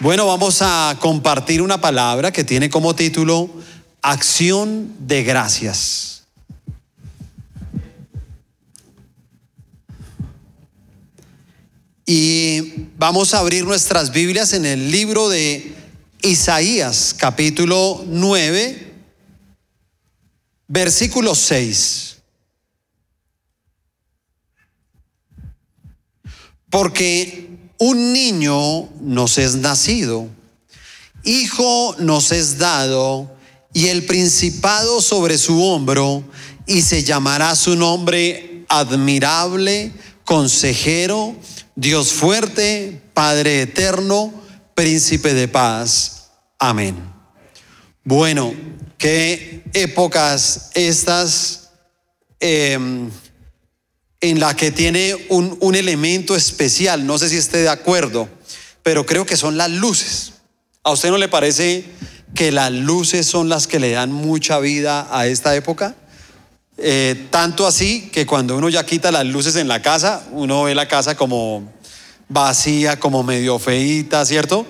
Bueno, vamos a compartir una palabra que tiene como título Acción de Gracias. Y vamos a abrir nuestras Biblias en el libro de Isaías, capítulo 9, versículo 6. Porque un niño nos es nacido, hijo nos es dado, y el principado sobre su hombro, y se llamará su nombre admirable, consejero, Dios fuerte, Padre eterno, príncipe de paz. Amén. Bueno, qué épocas estas. Eh, en la que tiene un, un, elemento especial, no sé si esté de acuerdo, pero creo que son las luces. ¿A usted no le parece que las luces son las que le dan mucha vida a esta época? Eh, tanto así que cuando uno ya quita las luces en la casa, uno ve la casa como vacía, como medio feita, ¿cierto?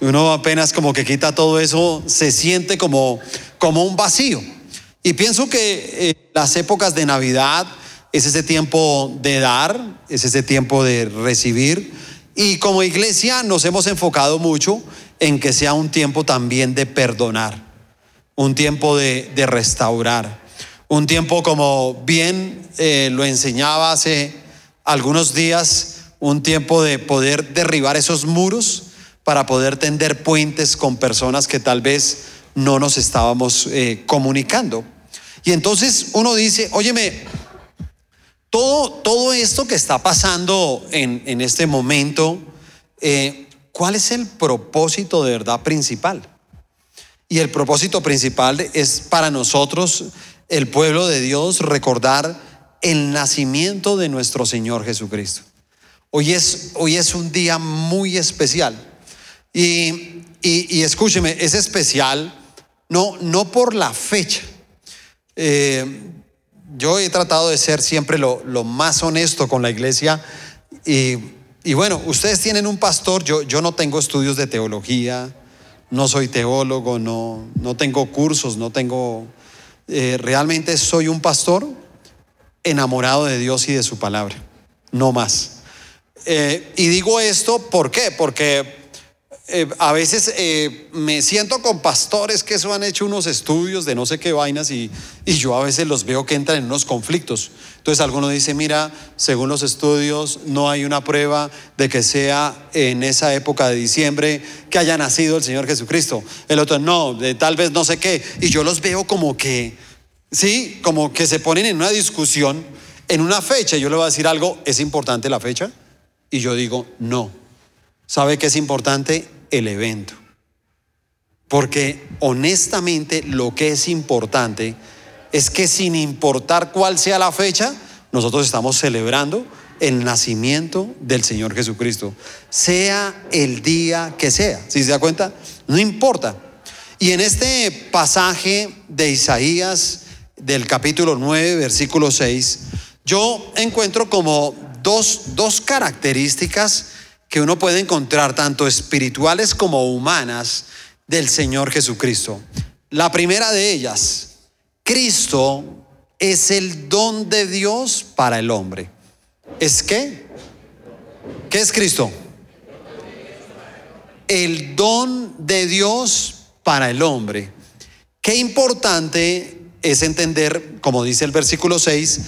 Uno apenas como que quita todo eso, se siente como, como un vacío. Y pienso que eh, las épocas de Navidad, es ese tiempo de dar, es ese tiempo de recibir. Y como iglesia nos hemos enfocado mucho en que sea un tiempo también de perdonar, un tiempo de, de restaurar, un tiempo como bien eh, lo enseñaba hace algunos días, un tiempo de poder derribar esos muros para poder tender puentes con personas que tal vez no nos estábamos eh, comunicando. Y entonces uno dice, óyeme, todo, todo esto que está pasando en, en este momento, eh, ¿cuál es el propósito de verdad principal? Y el propósito principal es para nosotros, el pueblo de Dios, recordar el nacimiento de nuestro Señor Jesucristo. Hoy es, hoy es un día muy especial. Y, y, escúcheme, es especial no, no por la fecha. Eh, yo he tratado de ser siempre lo, más honesto con la iglesia y, bueno, ustedes tienen un pastor, yo, no tengo estudios de teología, no soy teólogo, no, no tengo cursos, no tengo, eh, realmente soy un pastor enamorado de Dios y de su palabra, no más. Eh, y digo esto, ¿por qué? Porque eh, a veces eh, me siento con pastores que eso han hecho unos estudios de no sé qué vainas y, y, yo a veces los veo que entran en unos conflictos. Entonces alguno dice, mira, según los estudios no hay una prueba de que sea en esa época de diciembre que haya nacido el Señor Jesucristo. El otro, no, de, tal vez no sé qué. Y yo los veo como que, sí, como que se ponen en una discusión en una fecha. Yo le voy a decir algo, ¿es importante la fecha? Y yo digo, no. ¿Sabe qué es importante? El evento. Porque honestamente lo que es importante es que sin importar cuál sea la fecha, nosotros estamos celebrando el nacimiento del Señor Jesucristo, sea el día que sea. Si se da cuenta, no importa. Y en este pasaje de Isaías del capítulo 9, versículo 6, yo encuentro como dos, dos características que uno puede encontrar, tanto espirituales como humanas, del Señor Jesucristo. La primera de ellas, Cristo es el don de Dios para el hombre. ¿Es qué? ¿Qué es Cristo? El don de Dios para el hombre. Qué importante es entender, como dice el versículo 6,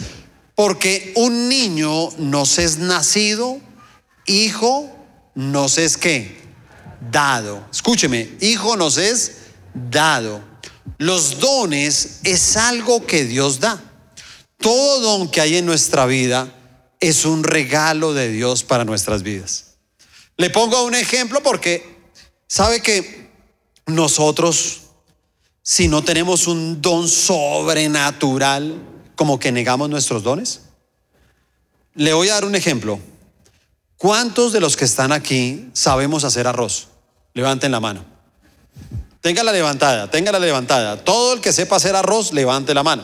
porque un niño nos es nacido, hijo nos es que dado. Escúcheme, hijo nos es dado. Los dones es algo que Dios da. Todo don que hay en nuestra vida es un regalo de Dios para nuestras vidas. Le pongo un ejemplo porque sabe que nosotros, si no tenemos un don sobrenatural, como que negamos nuestros dones. Le voy a dar un ejemplo. ¿Cuántos de los que están aquí sabemos hacer arroz? Levanten la mano. Téngala levantada, téngala levantada. Todo el que sepa hacer arroz, levante la mano.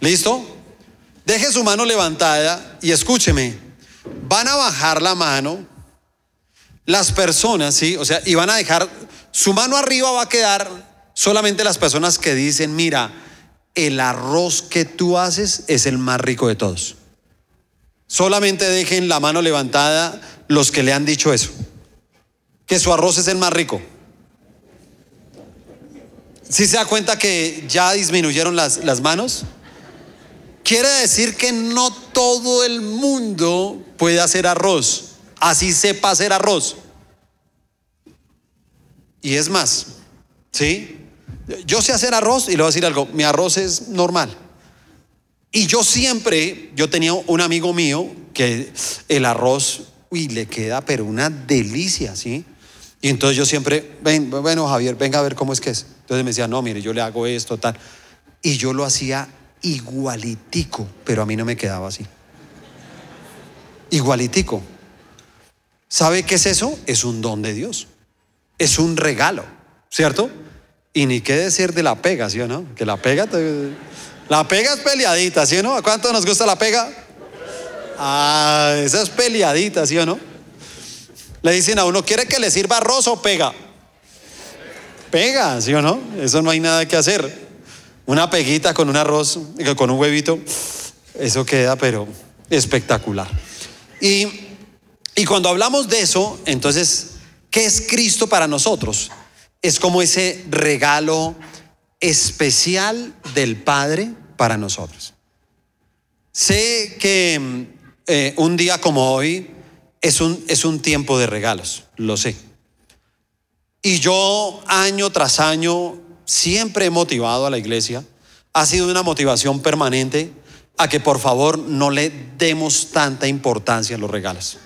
¿Listo? Deje su mano levantada y escúcheme. Van a bajar la mano las personas, ¿sí? O sea, y van a dejar, su mano arriba va a quedar solamente las personas que dicen, mira, el arroz que tú haces es el más rico de todos. Solamente dejen la mano levantada los que le han dicho eso, que su arroz es el más rico. Si se da cuenta que ya disminuyeron las, las manos? Quiere decir que no todo el mundo puede hacer arroz, así sepa hacer arroz. Y es más, ¿sí? Yo sé hacer arroz y le voy a decir algo, mi arroz es normal. Y yo siempre, yo tenía un amigo mío que el arroz, uy, le queda pero una delicia, ¿sí? Y entonces yo siempre, ven, bueno Javier, venga a ver cómo es que es. Entonces me decía, no, mire, yo le hago esto, tal. Y yo lo hacía igualitico, pero a mí no me quedaba así. Igualitico. ¿Sabe qué es eso? Es un don de Dios. Es un regalo, ¿cierto? Y ni qué decir de la pega, ¿sí o no? Que la pega, la pega es peleadita, ¿sí o no? ¿A cuánto nos gusta la pega? Ah, esa es peleadita, ¿sí o no? Le dicen a uno, ¿quiere que le sirva arroz o pega? Pega, ¿sí o no? Eso no hay nada que hacer. Una peguita con un arroz, con un huevito, eso queda, pero espectacular. Y, y cuando hablamos de eso, entonces, ¿qué es Cristo para nosotros? Es como ese regalo especial del Padre para nosotros. Sé que eh, un día como hoy es un, es un tiempo de regalos, lo sé. Y yo año tras año siempre he motivado a la iglesia, ha sido una motivación permanente a que por favor no le demos tanta importancia a los regalos.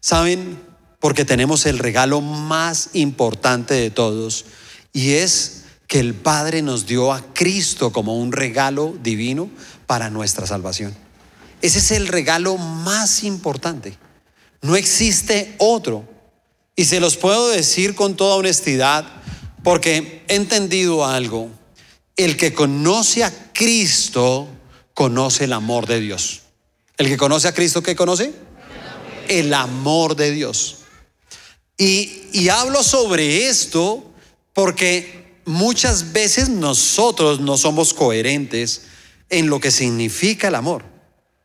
¿Saben? Porque tenemos el regalo más importante de todos y es que el Padre nos dio a Cristo como un regalo divino para nuestra salvación. Ese es el regalo más importante. No existe otro. Y se los puedo decir con toda honestidad porque he entendido algo. El que conoce a Cristo conoce el amor de Dios. El que conoce a Cristo, ¿qué conoce? El amor de Dios. Y, y hablo sobre esto porque muchas veces nosotros no somos coherentes en lo que significa el amor.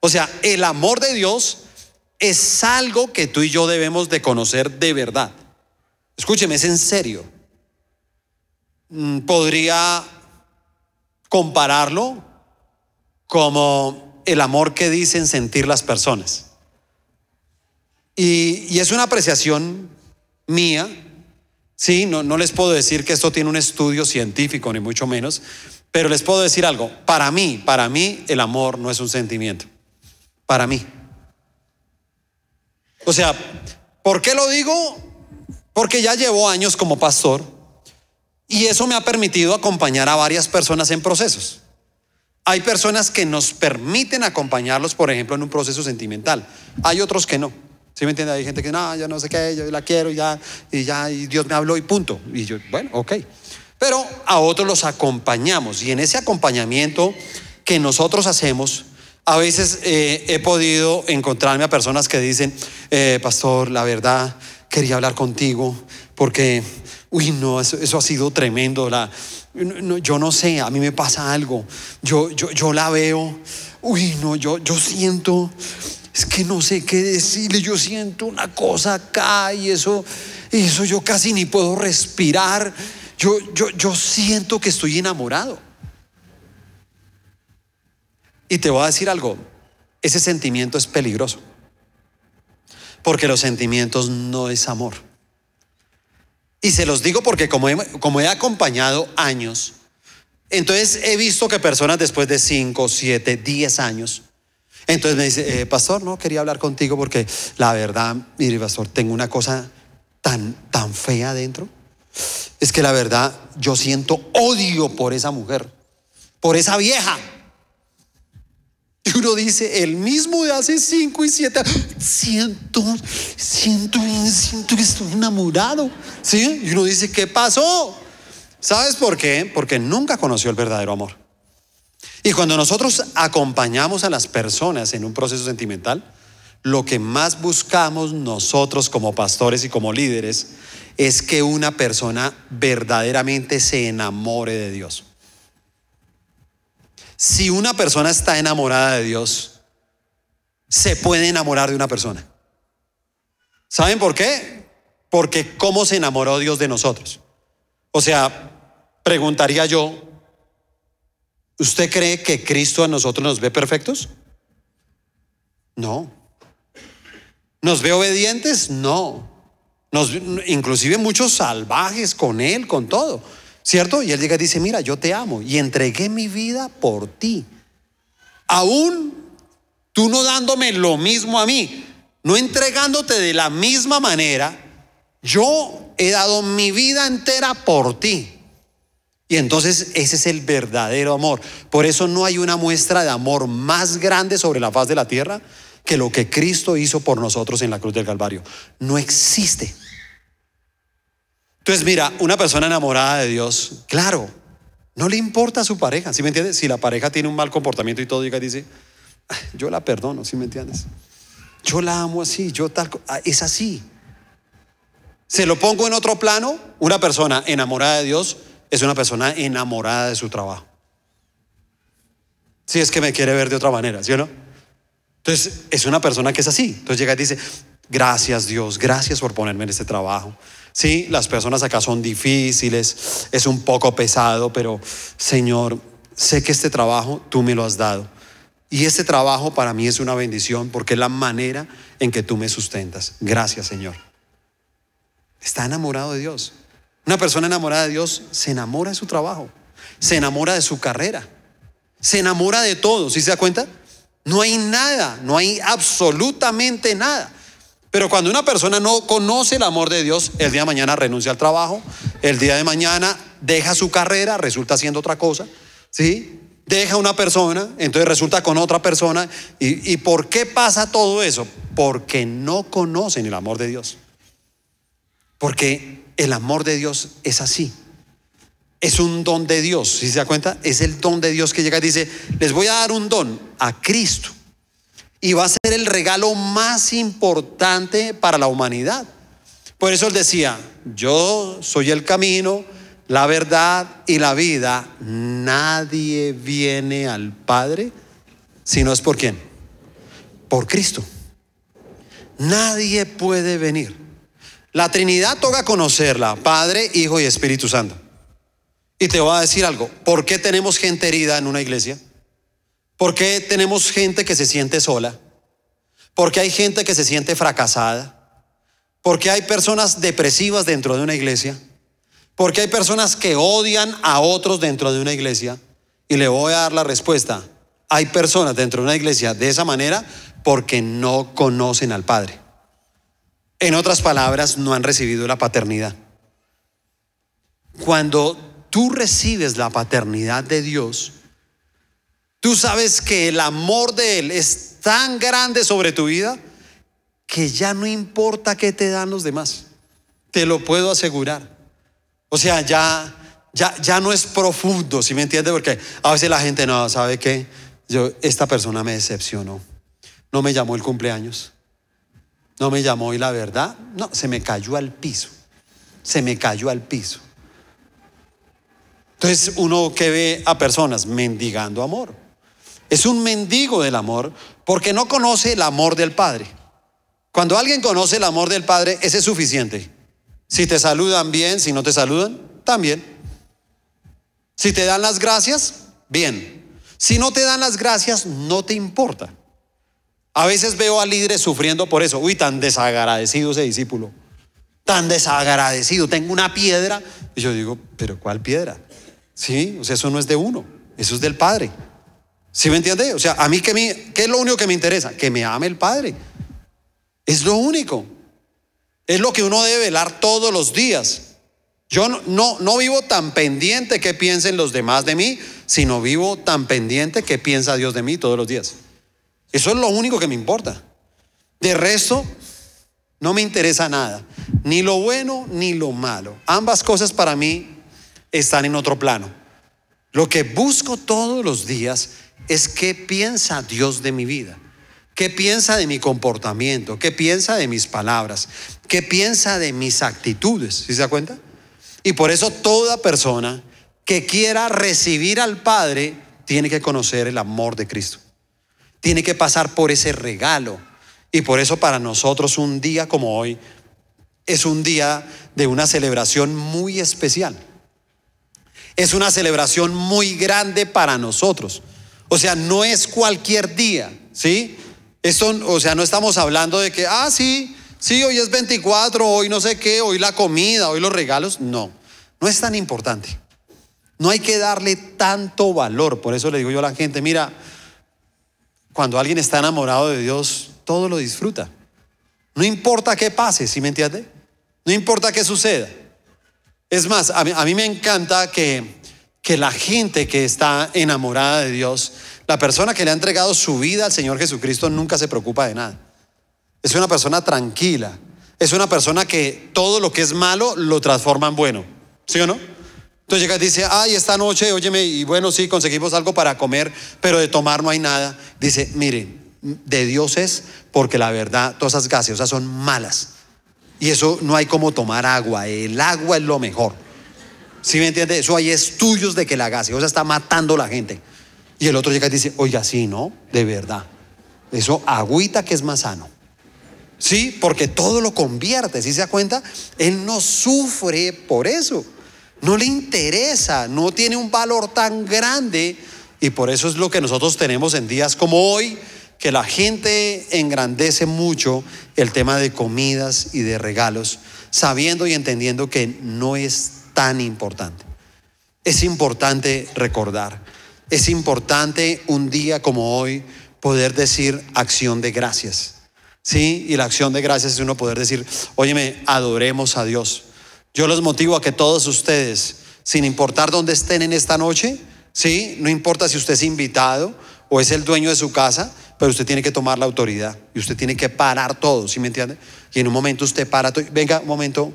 O sea, el amor de Dios es algo que tú y yo debemos de conocer de verdad. Escúcheme, es en serio. Mm, podría compararlo como el amor que dicen sentir las personas. Y, y es una apreciación mía, Sí, no, no les puedo decir que esto tiene un estudio científico, ni mucho menos, pero les puedo decir algo. Para mí, para mí, el amor no es un sentimiento. Para mí. O sea, ¿por qué lo digo? Porque ya llevo años como pastor y eso me ha permitido acompañar a varias personas en procesos. Hay personas que nos permiten acompañarlos, por ejemplo, en un proceso sentimental. Hay otros que no. ¿Sí me entiende? Hay gente que no, yo no sé qué, yo la quiero y ya, y ya, y Dios me habló y punto. Y yo, bueno, ok. Pero a otros los acompañamos y en ese acompañamiento que nosotros hacemos, a veces eh, he podido encontrarme a personas que dicen, eh, pastor, la verdad, quería hablar contigo porque, uy, no, eso, ha sido tremendo. Yo no sé, a mí me pasa algo. Yo, yo, yo la veo, uy, no, yo, yo siento es que no sé qué decirle, yo siento una cosa acá y eso, eso yo casi ni puedo respirar. Yo, yo, yo siento que estoy enamorado. Y te voy a decir algo, ese sentimiento es peligroso, porque los sentimientos no es amor. Y se los digo porque como he, como he acompañado años, entonces he visto que personas después de 5, 7, 10 años, entonces me dice, eh, pastor, no, quería hablar contigo porque la verdad, mire, pastor, tengo una cosa tan, tan fea dentro. Es que la verdad, yo siento odio por esa mujer, por esa vieja. Y uno dice, el mismo de hace cinco y siete siento, siento, siento que estoy enamorado. ¿Sí? Y uno dice, ¿qué pasó? ¿Sabes por qué? Porque nunca conoció el verdadero amor. Y cuando nosotros acompañamos a las personas en un proceso sentimental, lo que más buscamos nosotros como pastores y como líderes es que una persona verdaderamente se enamore de Dios. Si una persona está enamorada de Dios, se puede enamorar de una persona. ¿Saben por qué? Porque ¿cómo se enamoró Dios de nosotros? O sea, preguntaría yo, ¿usted cree que Cristo a nosotros nos ve perfectos? No. ¿Nos ve obedientes? No. Nos, inclusive muchos salvajes con Él, con todo. ¿Cierto? Y Él llega y dice, mira, yo te amo y entregué mi vida por ti. Aún tú no dándome lo mismo a mí, no entregándote de la misma manera, yo he dado mi vida entera por ti. Y entonces ese es el verdadero amor. Por eso no hay una muestra de amor más grande sobre la faz de la tierra que lo que Cristo hizo por nosotros en la cruz del Calvario. No existe. Entonces, mira, una persona enamorada de Dios, claro, no le importa a su pareja, ¿sí me entiendes? Si la pareja tiene un mal comportamiento y todo, diga, dice, yo la perdono, ¿sí me entiendes? Yo la amo así, yo tal, ah, es así. Se lo pongo en otro plano, una persona enamorada de Dios es una persona enamorada de su trabajo. Si es que me quiere ver de otra manera, ¿sí o no? Entonces, es una persona que es así. Entonces llega y dice, gracias Dios, gracias por ponerme en este trabajo. Sí, las personas acá son difíciles, es un poco pesado, pero Señor, sé que este trabajo tú me lo has dado. Y este trabajo para mí es una bendición porque es la manera en que tú me sustentas. Gracias, Señor. Está enamorado de Dios. Una persona enamorada de Dios se enamora de su trabajo, se enamora de su carrera, se enamora de todo. ¿Sí se da cuenta? No hay nada, no hay absolutamente nada. Pero cuando una persona no conoce el amor de Dios, el día de mañana renuncia al trabajo, el día de mañana deja su carrera, resulta haciendo otra cosa, ¿sí? Deja una persona, entonces resulta con otra persona. ¿Y, ¿Y por qué pasa todo eso? Porque no conocen el amor de Dios. Porque el amor de Dios es así. Es un don de Dios, si se da cuenta, es el don de Dios que llega y dice, les voy a dar un don a Cristo y va a ser el regalo más importante para la humanidad. Por eso él decía, yo soy el camino, la verdad y la vida. Nadie viene al Padre si no es por quién. Por Cristo. Nadie puede venir. La Trinidad toca conocerla, Padre, Hijo y Espíritu Santo. Y te voy a decir algo, ¿por qué tenemos gente herida en una iglesia? ¿Por qué tenemos gente que se siente sola? ¿Por qué hay gente que se siente fracasada? ¿Por qué hay personas depresivas dentro de una iglesia? ¿Por qué hay personas que odian a otros dentro de una iglesia? Y le voy a dar la respuesta. Hay personas dentro de una iglesia de esa manera porque no conocen al Padre. En otras palabras, no han recibido la paternidad. Cuando tú recibes la paternidad de Dios, Tú sabes que el amor de Él es tan grande sobre tu vida que ya no importa qué te dan los demás. Te lo puedo asegurar. O sea, ya, ya, ya no es profundo, si me entiendes? Porque a veces la gente no sabe que yo, esta persona me decepcionó. No me llamó el cumpleaños. No me llamó y la verdad, no, se me cayó al piso. Se me cayó al piso. Entonces uno que ve a personas mendigando amor. Es un mendigo del amor porque no conoce el amor del Padre. Cuando alguien conoce el amor del Padre, ese es suficiente. Si te saludan bien, si no te saludan, también. Si te dan las gracias, bien. Si no te dan las gracias, no te importa. A veces veo a líderes sufriendo por eso. Uy, tan desagradecido ese discípulo. Tan desagradecido. Tengo una piedra. Y yo digo, pero ¿cuál piedra? Sí, o sea, eso no es de uno. Eso es del Padre. ¿Sí me entiende? O sea, a mí que me, ¿qué es lo único que me interesa? Que me ame el Padre. Es lo único. Es lo que uno debe velar todos los días. Yo no, no, no vivo tan pendiente que piensen los demás de mí, sino vivo tan pendiente que piensa Dios de mí todos los días. Eso es lo único que me importa. De resto, no me interesa nada. Ni lo bueno ni lo malo. Ambas cosas para mí están en otro plano. Lo que busco todos los días es qué piensa Dios de mi vida. ¿Qué piensa de mi comportamiento? ¿Qué piensa de mis palabras? ¿Qué piensa de mis actitudes? ¿Sí se da cuenta? Y por eso toda persona que quiera recibir al Padre tiene que conocer el amor de Cristo. Tiene que pasar por ese regalo. Y por eso para nosotros un día como hoy es un día de una celebración muy especial. Es una celebración muy grande para nosotros. O sea, no es cualquier día, ¿sí? Esto, o sea, no estamos hablando de que, ah, sí, sí, hoy es 24, hoy no sé qué, hoy la comida, hoy los regalos. No, no es tan importante. No hay que darle tanto valor. Por eso le digo yo a la gente, mira, cuando alguien está enamorado de Dios, todo lo disfruta. No importa qué pase, ¿sí me entiende? No importa qué suceda. Es más, a mí, me encanta que, que la gente que está enamorada de Dios, la persona que le ha entregado su vida al Señor Jesucristo nunca se preocupa de nada. Es una persona tranquila. Es una persona que todo lo que es malo lo transforma en bueno. ¿Sí o no? Entonces llega y dice, ay, esta noche, óyeme, y bueno, sí, conseguimos algo para comer, pero de tomar no hay nada. Dice, miren, de Dios es porque la verdad, todas esas gaseosas son malas. Y eso no hay como tomar agua. El agua es lo mejor. ¿Sí me entiende? Eso hay estudios de que la gaseosa está matando a la gente. Y el otro llega y dice, oiga, sí, ¿no? De verdad. Eso agüita que es más sano. Sí, porque todo lo convierte. ¿Sí se da cuenta? Él no sufre por eso. No le interesa. No tiene un valor tan grande. Y por eso es lo que nosotros tenemos en días como hoy que la gente engrandece mucho el tema de comidas y de regalos, sabiendo y entendiendo que no es tan importante. Es importante recordar, es importante un día como hoy poder decir acción de gracias. Sí, y la acción de gracias es uno poder decir, óyeme, adoremos a Dios. Yo los motivo a que todos ustedes, sin importar dónde estén en esta noche, sí, no importa si usted es invitado o es el dueño de su casa, pero usted tiene que tomar la autoridad y usted tiene que parar todo, ¿sí me entiende? Y en un momento usted para todo, venga, un momento,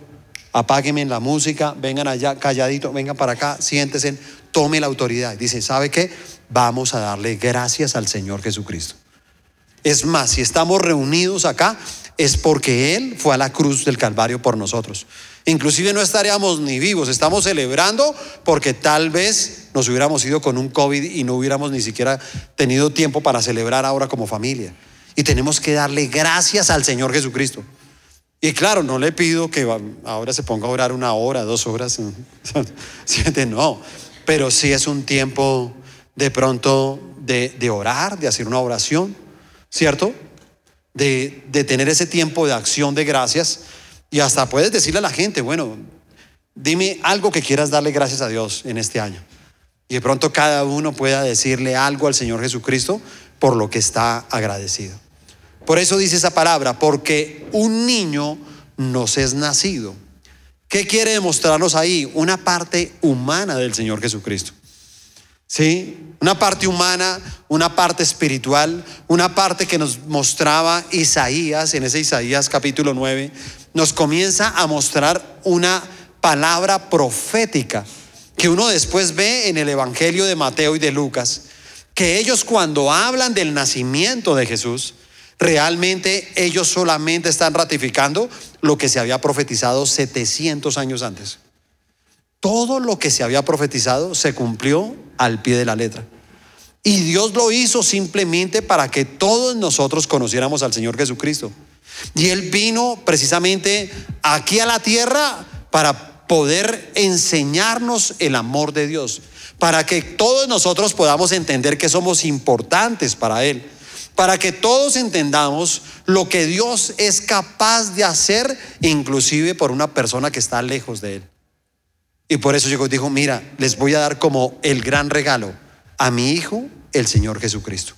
apáguenme la música, vengan allá, calladito, vengan para acá, siéntese, tome la autoridad. Dice, ¿sabe qué? Vamos a darle gracias al Señor Jesucristo. Es más, si estamos reunidos acá, es porque Él fue a la cruz del Calvario por nosotros. Inclusive no estaríamos ni vivos, estamos celebrando porque tal vez nos hubiéramos ido con un COVID y no hubiéramos ni siquiera tenido tiempo para celebrar ahora como familia. Y tenemos que darle gracias al Señor Jesucristo. Y claro, no le pido que ahora se ponga a orar una hora, dos horas, no, pero sí es un tiempo de pronto de, orar, de hacer una oración, ¿cierto? De tener ese tiempo de acción de gracias y hasta puedes decirle a la gente, bueno, dime algo que quieras darle gracias a Dios en este año. Y de pronto cada uno pueda decirle algo al Señor Jesucristo por lo que está agradecido. Por eso dice esa palabra, porque un niño nos es nacido. ¿Qué quiere demostrarnos ahí? Una parte humana del Señor Jesucristo. ¿Sí? Una parte humana, una parte espiritual, una parte que nos mostraba Isaías, en ese Isaías capítulo 9, nos comienza a mostrar una palabra profética que uno después ve en el Evangelio de Mateo y de Lucas, que ellos cuando hablan del nacimiento de Jesús, realmente ellos solamente están ratificando lo que se había profetizado 700 años antes. Todo lo que se había profetizado se cumplió al pie de la letra. Y Dios lo hizo simplemente para que todos nosotros conociéramos al Señor Jesucristo. Y Él vino precisamente aquí a la tierra para poder enseñarnos el amor de Dios, para que todos nosotros podamos entender que somos importantes para Él, para que todos entendamos lo que Dios es capaz de hacer, inclusive por una persona que está lejos de Él. Y por eso llegó y dijo, mira, les voy a dar como el gran regalo a mi Hijo, el Señor Jesucristo.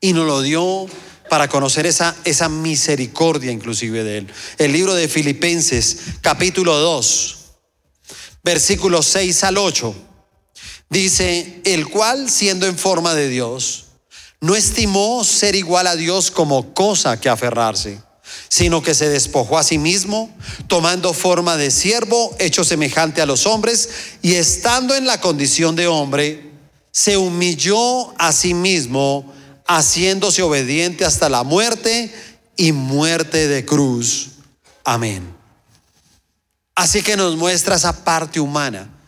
Y nos lo dio para conocer esa, esa misericordia inclusive de Él. El libro de Filipenses capítulo 2, versículos 6 al 8, dice, el cual siendo en forma de Dios, no estimó ser igual a Dios como cosa que aferrarse, sino que se despojó a sí mismo, tomando forma de siervo, hecho semejante a los hombres, y estando en la condición de hombre, se humilló a sí mismo haciéndose obediente hasta la muerte y muerte de cruz. Amén. Así que nos muestra esa parte humana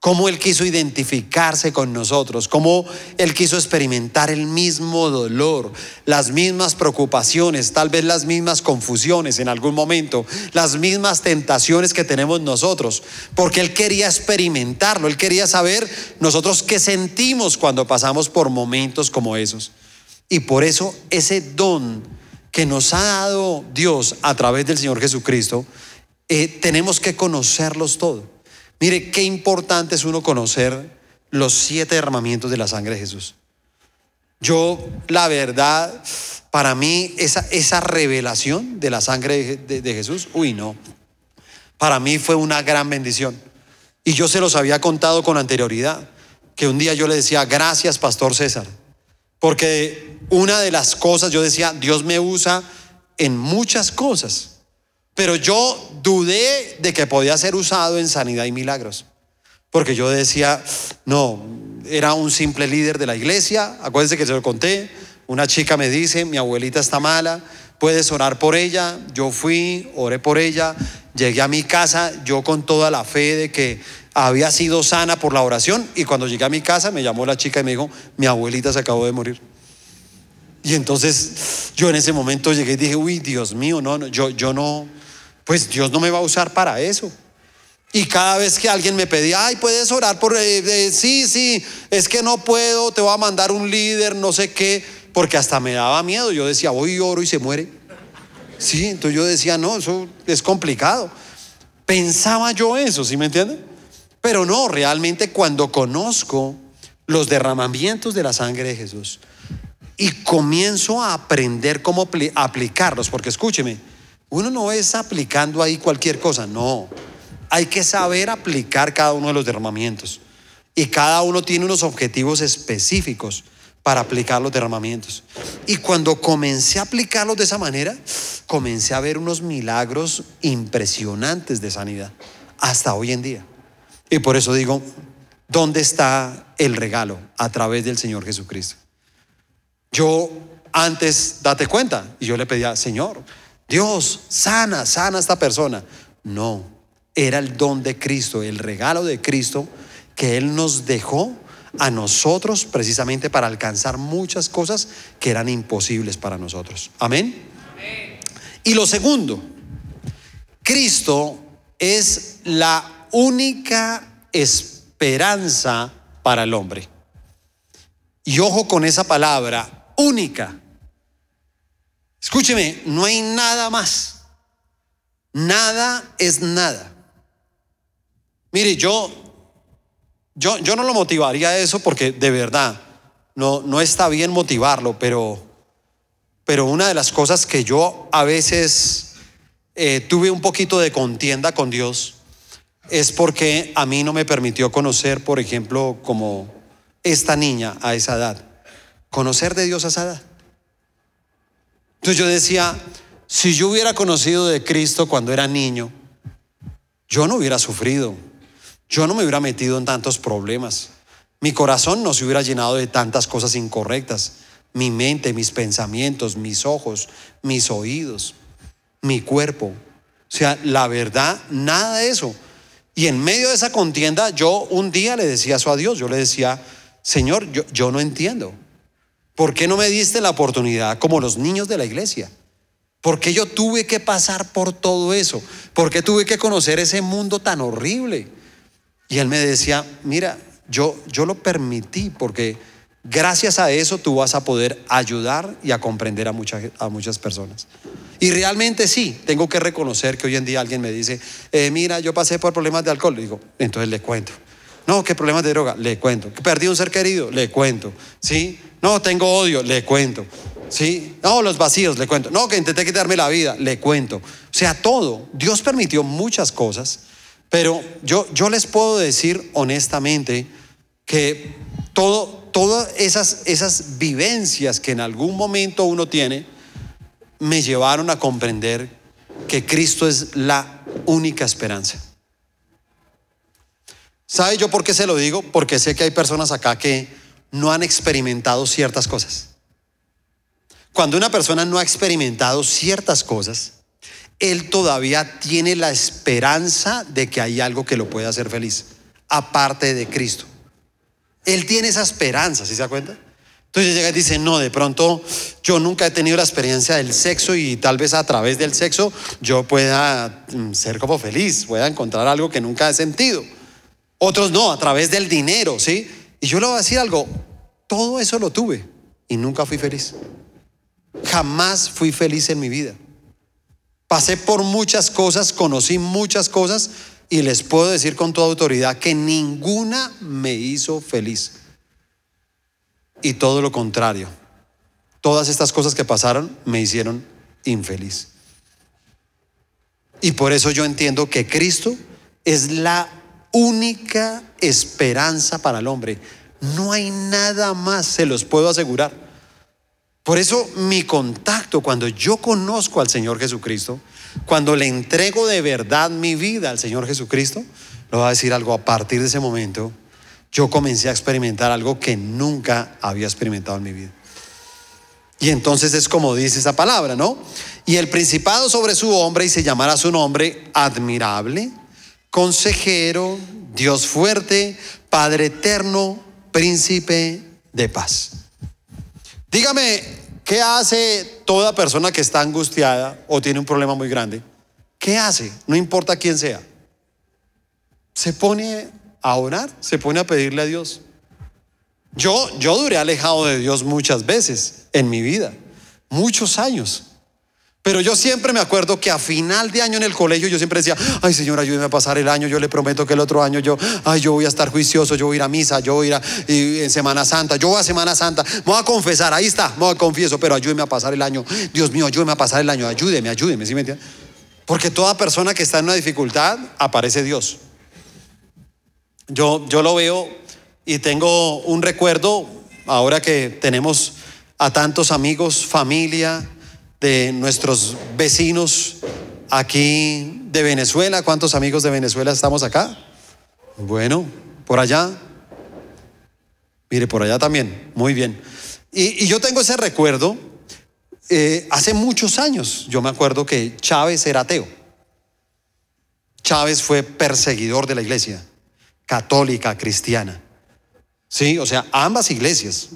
cómo Él quiso identificarse con nosotros, cómo Él quiso experimentar el mismo dolor, las mismas preocupaciones, tal vez las mismas confusiones en algún momento, las mismas tentaciones que tenemos nosotros, porque Él quería experimentarlo, Él quería saber nosotros qué sentimos cuando pasamos por momentos como esos. Y por eso ese don que nos ha dado Dios a través del Señor Jesucristo, eh, tenemos que conocerlos todos. Mire, qué importante es uno conocer los siete derramamientos de la sangre de Jesús. Yo, la verdad, para mí, esa, esa revelación de la sangre de, de Jesús, uy, no. Para mí fue una gran bendición. Y yo se los había contado con anterioridad, que un día yo le decía, gracias, Pastor César, porque una de las cosas, yo decía, Dios me usa en muchas cosas. Pero yo dudé de que podía ser usado en sanidad y milagros. Porque yo decía, no, era un simple líder de la iglesia. Acuérdense que se lo conté. Una chica me dice, mi abuelita está mala, puedes orar por ella. Yo fui, oré por ella, llegué a mi casa, yo con toda la fe de que había sido sana por la oración. Y cuando llegué a mi casa me llamó la chica y me dijo, mi abuelita se acabó de morir. Y entonces yo en ese momento llegué y dije, uy, Dios mío, no, no yo, yo no, pues Dios no me va a usar para eso. Y cada vez que alguien me pedía, ay, puedes orar por, eh, eh, sí, sí, es que no puedo, te voy a mandar un líder, no sé qué, porque hasta me daba miedo. Yo decía, voy y oro y se muere. Sí, entonces yo decía, no, eso es complicado. Pensaba yo eso, ¿sí me entiende? Pero no, realmente cuando conozco los derramamientos de la sangre de Jesús y comienzo a aprender cómo aplicarlos, porque escúcheme, uno no es aplicando ahí cualquier cosa, no. Hay que saber aplicar cada uno de los derramamientos. Y cada uno tiene unos objetivos específicos para aplicar los derramamientos. Y cuando comencé a aplicarlos de esa manera, comencé a ver unos milagros impresionantes de sanidad, hasta hoy en día. Y por eso digo, ¿dónde está el regalo? A través del Señor Jesucristo. Yo antes, date cuenta, y yo le pedía, Señor, Dios, sana, sana a esta persona. No, era el don de Cristo, el regalo de Cristo que Él nos dejó a nosotros precisamente para alcanzar muchas cosas que eran imposibles para nosotros. Amén. Y lo segundo, Cristo es la única esperanza para el hombre. Y ojo con esa palabra, única. Escúcheme, no hay nada más. Nada es nada. Mire, yo, yo, yo no lo motivaría a eso porque de verdad no, no está bien motivarlo, pero, pero una de las cosas que yo a veces eh, tuve un poquito de contienda con Dios es porque a mí no me permitió conocer, por ejemplo, como esta niña a esa edad, conocer de Dios a esa edad. Entonces yo decía, si yo hubiera conocido de Cristo cuando era niño, yo no hubiera sufrido, yo no me hubiera metido en tantos problemas, mi corazón no se hubiera llenado de tantas cosas incorrectas, mi mente, mis pensamientos, mis ojos, mis oídos, mi cuerpo. O sea, la verdad, nada de eso. Y en medio de esa contienda, yo un día le decía eso a Dios, yo le decía, Señor, yo, no entiendo. ¿Por qué no me diste la oportunidad como los niños de la iglesia? ¿Por qué yo tuve que pasar por todo eso? ¿Por qué tuve que conocer ese mundo tan horrible? Y él me decía, mira, yo, yo lo permití porque gracias a eso tú vas a poder ayudar y a comprender a muchas, a muchas personas. Y realmente sí, tengo que reconocer que hoy en día alguien me dice, eh, mira, yo pasé por problemas de alcohol. Le digo, entonces le cuento. No, ¿qué problemas de droga? Le cuento. ¿Perdí un ser querido? Le cuento. ¿Sí? No, tengo odio, le cuento. ¿Sí? No, los vacíos, le cuento. No, que intenté quitarme la vida, le cuento. O sea, todo. Dios permitió muchas cosas, pero yo, yo les puedo decir honestamente que todo, todas esas, esas vivencias que en algún momento uno tiene me llevaron a comprender que Cristo es la única esperanza. ¿Sabe yo por qué se lo digo? Porque sé que hay personas acá que no han experimentado ciertas cosas. Cuando una persona no ha experimentado ciertas cosas, él todavía tiene la esperanza de que hay algo que lo pueda hacer feliz, aparte de Cristo. Él tiene esa esperanza, ¿sí se da cuenta? Entonces llega y dice, no, de pronto yo nunca he tenido la experiencia del sexo y tal vez a través del sexo yo pueda mm, ser como feliz, pueda encontrar algo que nunca he sentido. Otros no, a través del dinero, ¿sí? Y yo le voy a decir algo, todo eso lo tuve y nunca fui feliz. Jamás fui feliz en mi vida. Pasé por muchas cosas, conocí muchas cosas y les puedo decir con toda autoridad que ninguna me hizo feliz. Y todo lo contrario. Todas estas cosas que pasaron me hicieron infeliz. Y por eso yo entiendo que Cristo es la única esperanza para el hombre. No hay nada más, se los puedo asegurar. Por eso mi contacto, cuando yo conozco al Señor Jesucristo, cuando le entrego de verdad mi vida al Señor Jesucristo, lo va a decir algo, a partir de ese momento, yo comencé a experimentar algo que nunca había experimentado en mi vida. Y entonces es como dice esa palabra, ¿no? Y el principado sobre su hombre y se llamará su nombre admirable, consejero, Dios fuerte, Padre eterno, príncipe de paz. Dígame, ¿qué hace toda persona que está angustiada o tiene un problema muy grande? ¿Qué hace? No importa quién sea. Se pone a orar, se pone a pedirle a Dios. Yo, yo duré alejado de Dios muchas veces en mi vida, muchos años. Pero yo siempre me acuerdo que a final de año en el colegio yo siempre decía, ay Señor, ayúdeme a pasar el año, yo le prometo que el otro año yo, ay, yo voy a estar juicioso, yo voy a ir a misa, yo voy a ir a, en Semana Santa, yo voy a Semana Santa, voy a confesar, ahí está, me voy a confieso, pero ayúdeme a pasar el año, Dios mío, ayúdeme a pasar el año, ayúdeme, ayúdeme, ¿sí me entiendes? Porque toda persona que está en una dificultad, aparece Dios. Yo, yo lo veo y tengo un recuerdo, ahora que tenemos a tantos amigos, familia, de nuestros vecinos aquí de Venezuela. ¿Cuántos amigos de Venezuela estamos acá? Bueno, por allá. Mire, por allá también. Muy bien. Y, yo tengo ese recuerdo. Eh, hace muchos años, yo me acuerdo que Chávez era ateo. Chávez fue perseguidor de la iglesia católica, cristiana. Sí, o sea, ambas iglesias.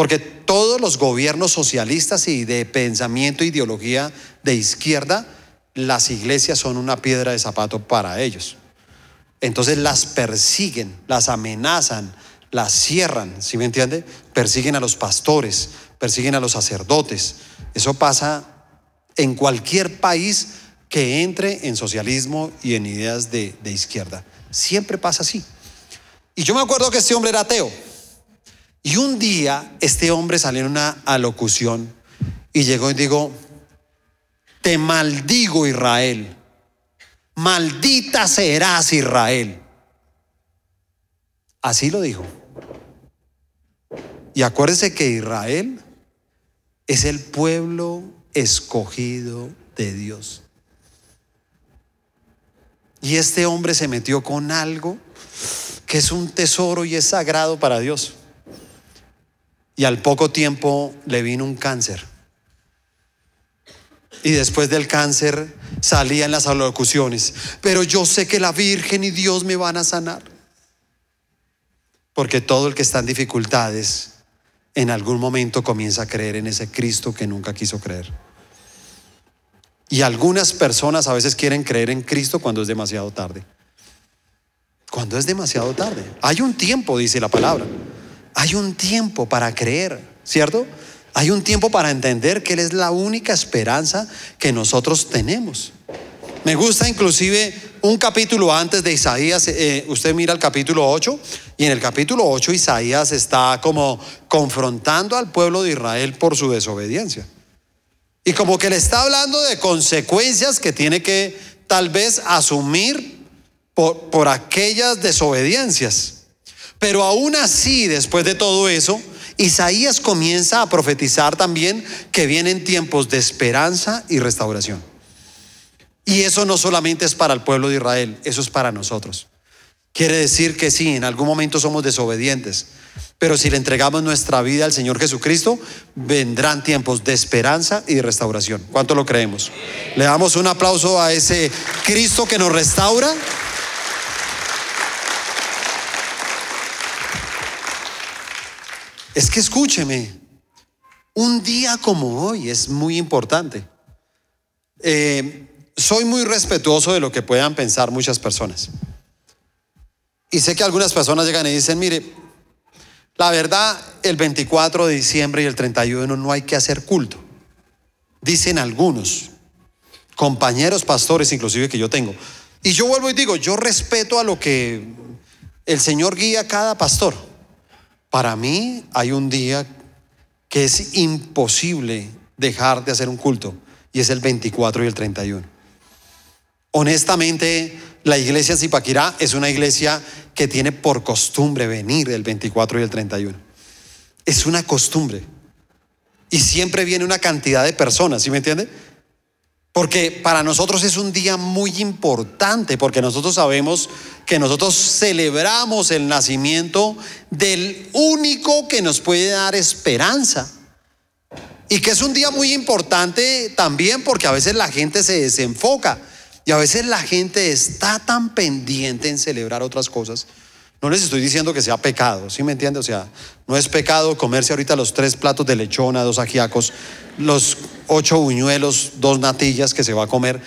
Porque todos los gobiernos socialistas y de pensamiento e ideología de izquierda, las iglesias son una piedra de zapato para ellos. Entonces las persiguen, las amenazan, las cierran, ¿sí me entiende? Persiguen a los pastores, persiguen a los sacerdotes. Eso pasa en cualquier país que entre en socialismo y en ideas de, de izquierda. Siempre pasa así. Y yo me acuerdo que este hombre era ateo. Y un día este hombre salió en una alocución y llegó y dijo, te maldigo Israel, maldita serás Israel. Así lo dijo. Y acuérdese que Israel es el pueblo escogido de Dios. Y este hombre se metió con algo que es un tesoro y es sagrado para Dios y al poco tiempo le vino un cáncer. Y después del cáncer salía en las alocuciones, pero yo sé que la Virgen y Dios me van a sanar. Porque todo el que está en dificultades en algún momento comienza a creer en ese Cristo que nunca quiso creer. Y algunas personas a veces quieren creer en Cristo cuando es demasiado tarde. Cuando es demasiado tarde. Hay un tiempo, dice la palabra. Hay un tiempo para creer, ¿cierto? Hay un tiempo para entender que Él es la única esperanza que nosotros tenemos. Me gusta inclusive un capítulo antes de Isaías, eh, usted mira el capítulo 8 y en el capítulo 8 Isaías está como confrontando al pueblo de Israel por su desobediencia. Y como que le está hablando de consecuencias que tiene que tal vez asumir por, por aquellas desobediencias. Pero aún así, después de todo eso, Isaías comienza a profetizar también que vienen tiempos de esperanza y restauración. Y eso no solamente es para el pueblo de Israel, eso es para nosotros. Quiere decir que sí, en algún momento somos desobedientes, pero si le entregamos nuestra vida al Señor Jesucristo, vendrán tiempos de esperanza y de restauración. ¿Cuánto lo creemos? Le damos un aplauso a ese Cristo que nos restaura. Es que escúcheme, un día como hoy es muy importante. Eh, soy muy respetuoso de lo que puedan pensar muchas personas. Y sé que algunas personas llegan y dicen, mire, la verdad, el 24 de diciembre y el 31 no hay que hacer culto. Dicen algunos, compañeros pastores inclusive que yo tengo. Y yo vuelvo y digo, yo respeto a lo que el Señor guía a cada pastor. Para mí hay un día que es imposible dejar de hacer un culto y es el 24 y el 31. Honestamente, la iglesia Zipaquirá es una iglesia que tiene por costumbre venir el 24 y el 31. Es una costumbre. Y siempre viene una cantidad de personas, ¿sí me entiende? Porque para nosotros es un día muy importante, porque nosotros sabemos que nosotros celebramos el nacimiento del único que nos puede dar esperanza. Y que es un día muy importante también porque a veces la gente se desenfoca y a veces la gente está tan pendiente en celebrar otras cosas. No les estoy diciendo que sea pecado, ¿sí me entiende? O sea, no es pecado comerse ahorita los tres platos de lechona, dos ajiacos, los ocho buñuelos, dos natillas que se va a comer.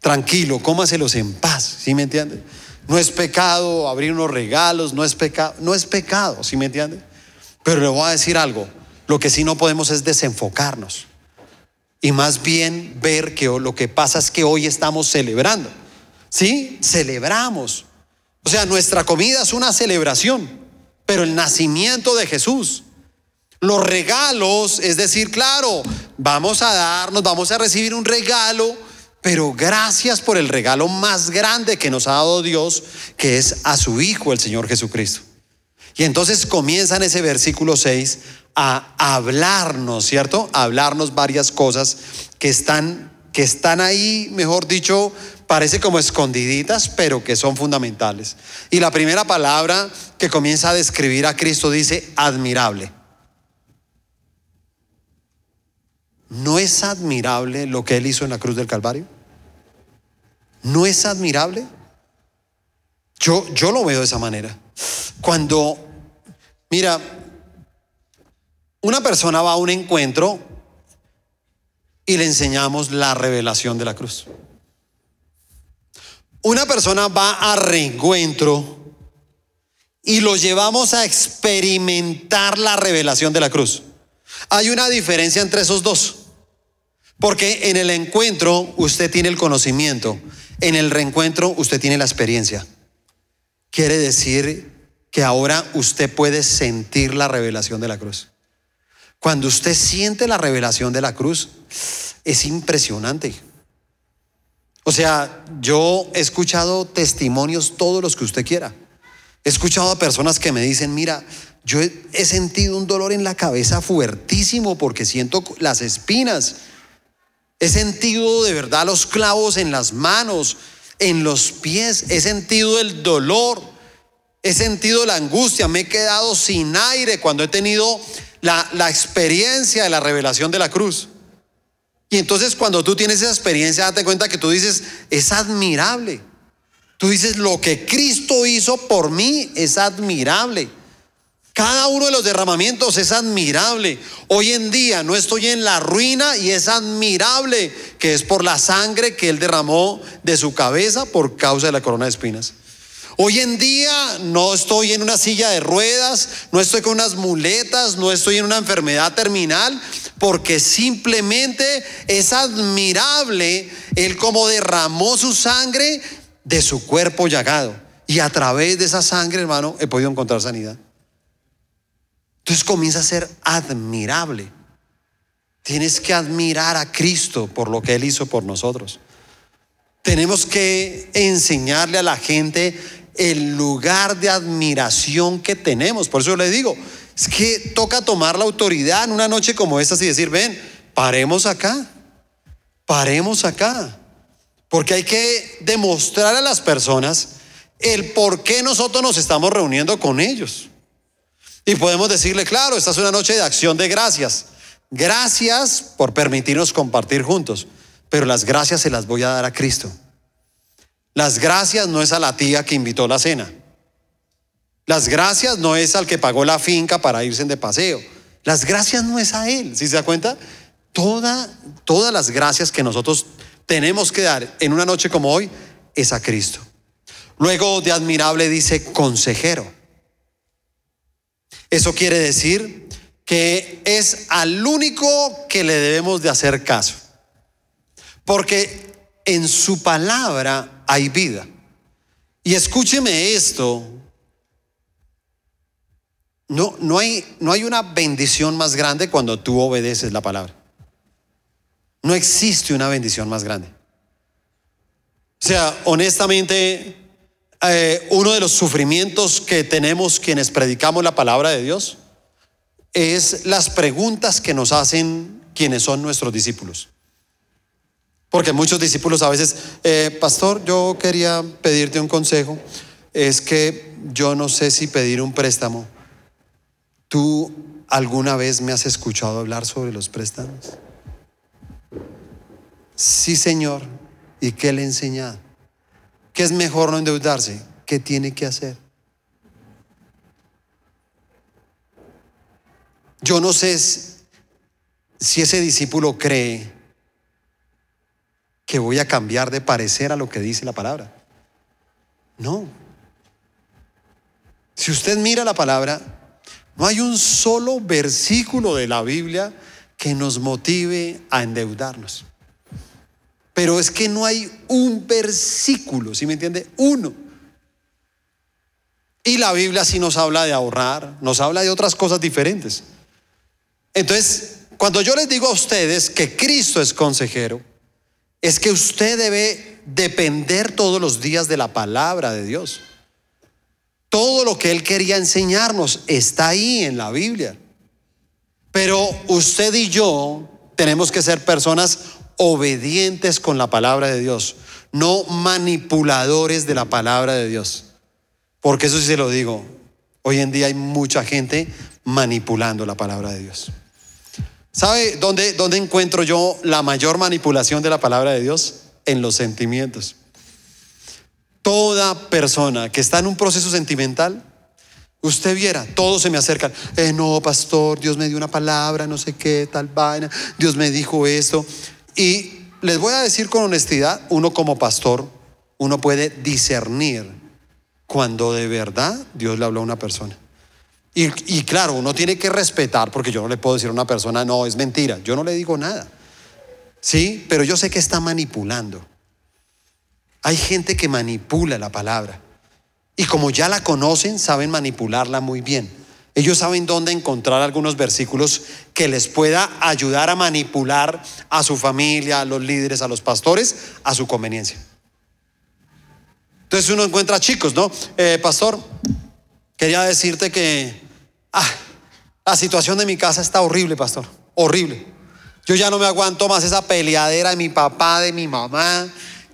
Tranquilo, cómaselos en paz, ¿sí me entiende? No es pecado abrir unos regalos, no es pecado, no es pecado, ¿sí me entiende? Pero le voy a decir algo, lo que sí no podemos es desenfocarnos y más bien ver que lo que pasa es que hoy estamos celebrando. ¿Sí? Celebramos. O sea, nuestra comida es una celebración, pero el nacimiento de Jesús. Los regalos, es decir, claro, vamos a darnos, vamos a recibir un regalo, pero gracias por el regalo más grande que nos ha dado Dios, que es a su Hijo, el Señor Jesucristo. Y entonces comienza en ese versículo 6 a hablarnos, ¿cierto? A hablarnos varias cosas que están, que están ahí, mejor dicho, parece como escondiditas, pero que son fundamentales. Y la primera palabra que comienza a describir a Cristo dice admirable. ¿No es admirable lo que Él hizo en la cruz del Calvario? ¿No es admirable? Yo, yo lo veo de esa manera. Cuando, mira, una persona va a un encuentro y le enseñamos la revelación de la cruz. Una persona va a reencuentro y lo llevamos a experimentar la revelación de la cruz. Hay una diferencia entre esos dos. Porque en el encuentro usted tiene el conocimiento, en el reencuentro usted tiene la experiencia. Quiere decir que ahora usted puede sentir la revelación de la cruz. Cuando usted siente la revelación de la cruz, es impresionante. O sea, yo he escuchado testimonios todos los que usted quiera. He escuchado a personas que me dicen, mira, yo he, sentido un dolor en la cabeza fuertísimo porque siento las espinas. He sentido de verdad los clavos en las manos, en los pies. He sentido el dolor. He sentido la angustia. Me he quedado sin aire cuando he tenido la, experiencia de la revelación de la cruz. Y entonces cuando tú tienes esa experiencia, date cuenta que tú dices, es admirable. Tú dices, lo que Cristo hizo por mí es admirable. Cada uno de los derramamientos es admirable. Hoy en día no estoy en la ruina y es admirable que es por la sangre que Él derramó de su cabeza por causa de la corona de espinas. Hoy en día no estoy en una silla de ruedas, no estoy con unas muletas, no estoy en una enfermedad terminal, porque simplemente es admirable el cómo derramó su sangre de su cuerpo llagado. Y a través de esa sangre, hermano, he podido encontrar sanidad. Entonces comienza a ser admirable. Tienes que admirar a Cristo por lo que Él hizo por nosotros. Tenemos que enseñarle a la gente el lugar de admiración que tenemos. Por eso le digo, es que toca tomar la autoridad en una noche como esta y decir, ven, paremos acá, paremos acá. Porque hay que demostrar a las personas el por qué nosotros nos estamos reuniendo con ellos. Y podemos decirle, claro, esta es una noche de acción de gracias. Gracias por permitirnos compartir juntos, pero las gracias se las voy a dar a Cristo. Las gracias no es a la tía que invitó la cena. Las gracias no es al que pagó la finca para irse de paseo. Las gracias no es a él, ¿sí se da cuenta? Toda, todas las gracias que nosotros tenemos que dar en una noche como hoy es a Cristo. Luego de admirable dice consejero. Eso quiere decir que es al único que le debemos de hacer caso. Porque en su palabra hay vida. Y escúcheme esto. No, no, hay, no hay una bendición más grande cuando tú obedeces la palabra. No existe una bendición más grande. O sea, honestamente, eh, uno de los sufrimientos que tenemos quienes predicamos la palabra de Dios es las preguntas que nos hacen quienes son nuestros discípulos. Porque muchos discípulos a veces, eh, pastor, yo quería pedirte un consejo, es que yo no sé si pedir un préstamo. ¿Tú alguna vez me has escuchado hablar sobre los préstamos? Sí, Señor. ¿Y qué le he enseñado? ¿Qué es mejor no endeudarse? ¿Qué tiene que hacer? Yo no sé si ese discípulo cree que voy a cambiar de parecer a lo que dice la palabra. No. Si usted mira la palabra, no hay un solo versículo de la Biblia que nos motive a endeudarnos. Pero es que no hay un versículo, ¿sí me entiende? Uno. Y la Biblia sí nos habla de ahorrar, nos habla de otras cosas diferentes. Entonces, cuando yo les digo a ustedes que Cristo es consejero, es que usted debe depender todos los días de la palabra de Dios. Todo lo que Él quería enseñarnos está ahí en la Biblia. Pero usted y yo tenemos que ser personas obedientes con la palabra de Dios, no manipuladores de la palabra de Dios. Porque eso sí se lo digo, hoy en día hay mucha gente manipulando la palabra de Dios. ¿Sabe dónde, dónde encuentro yo la mayor manipulación de la palabra de Dios? En los sentimientos. Toda persona que está en un proceso sentimental, usted viera, todos se me acercan, eh, no, pastor, Dios me dio una palabra, no sé qué, tal vaina, Dios me dijo esto. Y les voy a decir con honestidad, uno como pastor, uno puede discernir cuando de verdad Dios le habló a una persona. Y, y, claro, uno tiene que respetar, porque yo no le puedo decir a una persona, no, es mentira, yo no le digo nada. Sí, pero yo sé que está manipulando. Hay gente que manipula la palabra. Y como ya la conocen, saben manipularla muy bien. Ellos saben dónde encontrar algunos versículos que les pueda ayudar a manipular a su familia, a los líderes, a los pastores, a su conveniencia. Entonces uno encuentra chicos, ¿no? Eh, pastor, quería decirte que ah, la situación de mi casa está horrible, pastor, horrible. Yo ya no me aguanto más esa peleadera de mi papá, de mi mamá.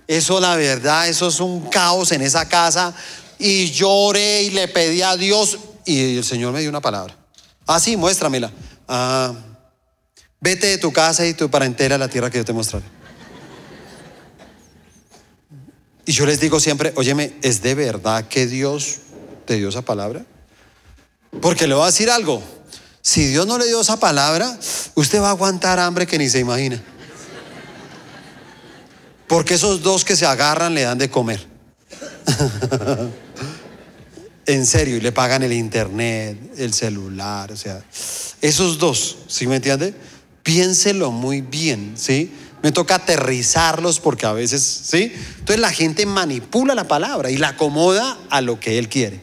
Eso, la verdad, eso es un caos en esa casa. Y lloré y le pedí a Dios, y el Señor me dio una palabra. Ah, sí, muéstramela. Ah, vete de tu casa y tu parentela a la tierra que yo te mostraré. Y yo les digo siempre, óyeme, ¿es de verdad que Dios te dio esa palabra? Porque le voy a decir algo. Si Dios no le dio esa palabra, usted va a aguantar hambre que ni se imagina. Porque esos dos que se agarran le dan de comer. En serio, y le pagan el internet, el celular, o sea, esos dos, ¿sí me entiende? Piénselo muy bien, ¿sí? Me toca aterrizarlos porque a veces, ¿sí? Entonces la gente manipula la palabra y la acomoda a lo que él quiere.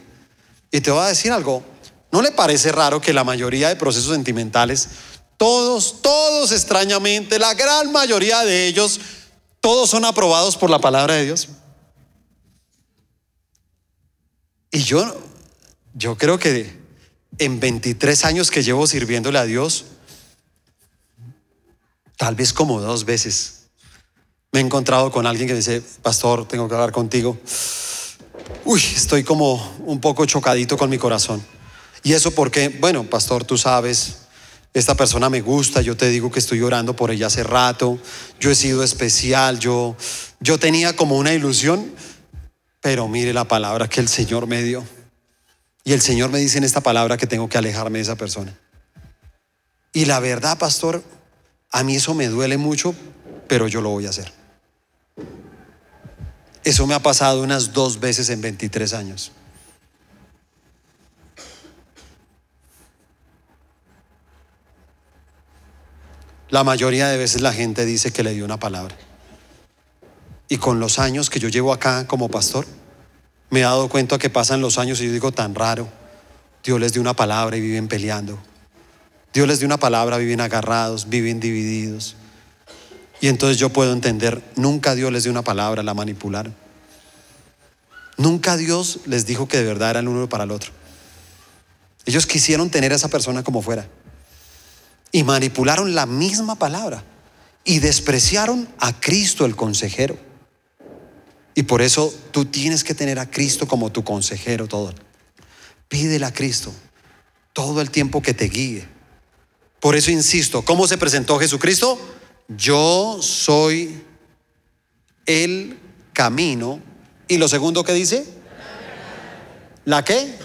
Y te voy a decir algo, ¿no le parece raro que la mayoría de procesos sentimentales, todos, todos extrañamente, la gran mayoría de ellos, todos son aprobados por la palabra de Dios? Y yo, yo creo que en 23 años que llevo sirviéndole a Dios, tal vez como dos veces, me he encontrado con alguien que me dice, pastor, tengo que hablar contigo. uy, estoy como un poco chocadito con mi corazón. Y eso porque, bueno, pastor, tú sabes, esta persona me gusta, yo te digo que estoy orando por ella hace rato, yo he sido especial, yo, yo tenía como una ilusión, pero mire la palabra que el Señor me dio. Y el Señor me dice en esta palabra que tengo que alejarme de esa persona. Y la verdad, pastor, a mí eso me duele mucho, pero yo lo voy a hacer. Eso me ha pasado unas dos veces en 23 años. La mayoría de veces la gente dice que le dio una palabra. Y con los años que yo llevo acá como pastor, me he dado cuenta que pasan los años y yo digo tan raro. Dios les dio una palabra y viven peleando. Dios les dio una palabra, viven agarrados, viven divididos. Y entonces yo puedo entender, nunca Dios les dio una palabra, la manipularon. Nunca Dios les dijo que de verdad era el uno para el otro. Ellos quisieron tener a esa persona como fuera. Y manipularon la misma palabra. Y despreciaron a Cristo el consejero. Y por eso tú tienes que tener a Cristo como tu consejero todo. Pídele a Cristo todo el tiempo que te guíe. Por eso insisto, ¿cómo se presentó Jesucristo? Yo soy el camino. ¿Y lo segundo que dice? ¿La qué?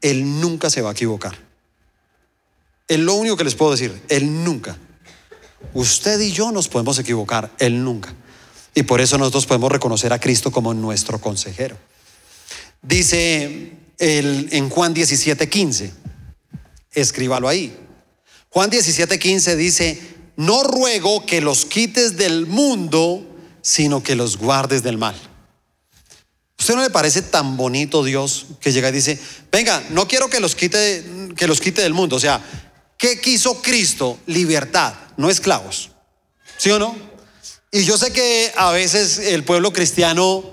Él nunca se va a equivocar. Es lo único que les puedo decir. Él nunca. Usted y yo nos podemos equivocar. Él nunca. Y por eso nosotros podemos reconocer a Cristo como nuestro consejero. Dice el, en Juan 17, 15. Escríbalo ahí. Juan 17, 15 dice, no ruego que los quites del mundo, sino que los guardes del mal. ¿Usted no le parece tan bonito Dios que llega y dice, venga, no quiero que los quite, que los quite del mundo? O sea, ¿qué quiso Cristo? Libertad, no esclavos. ¿Sí o no? Y yo sé que a veces el pueblo cristiano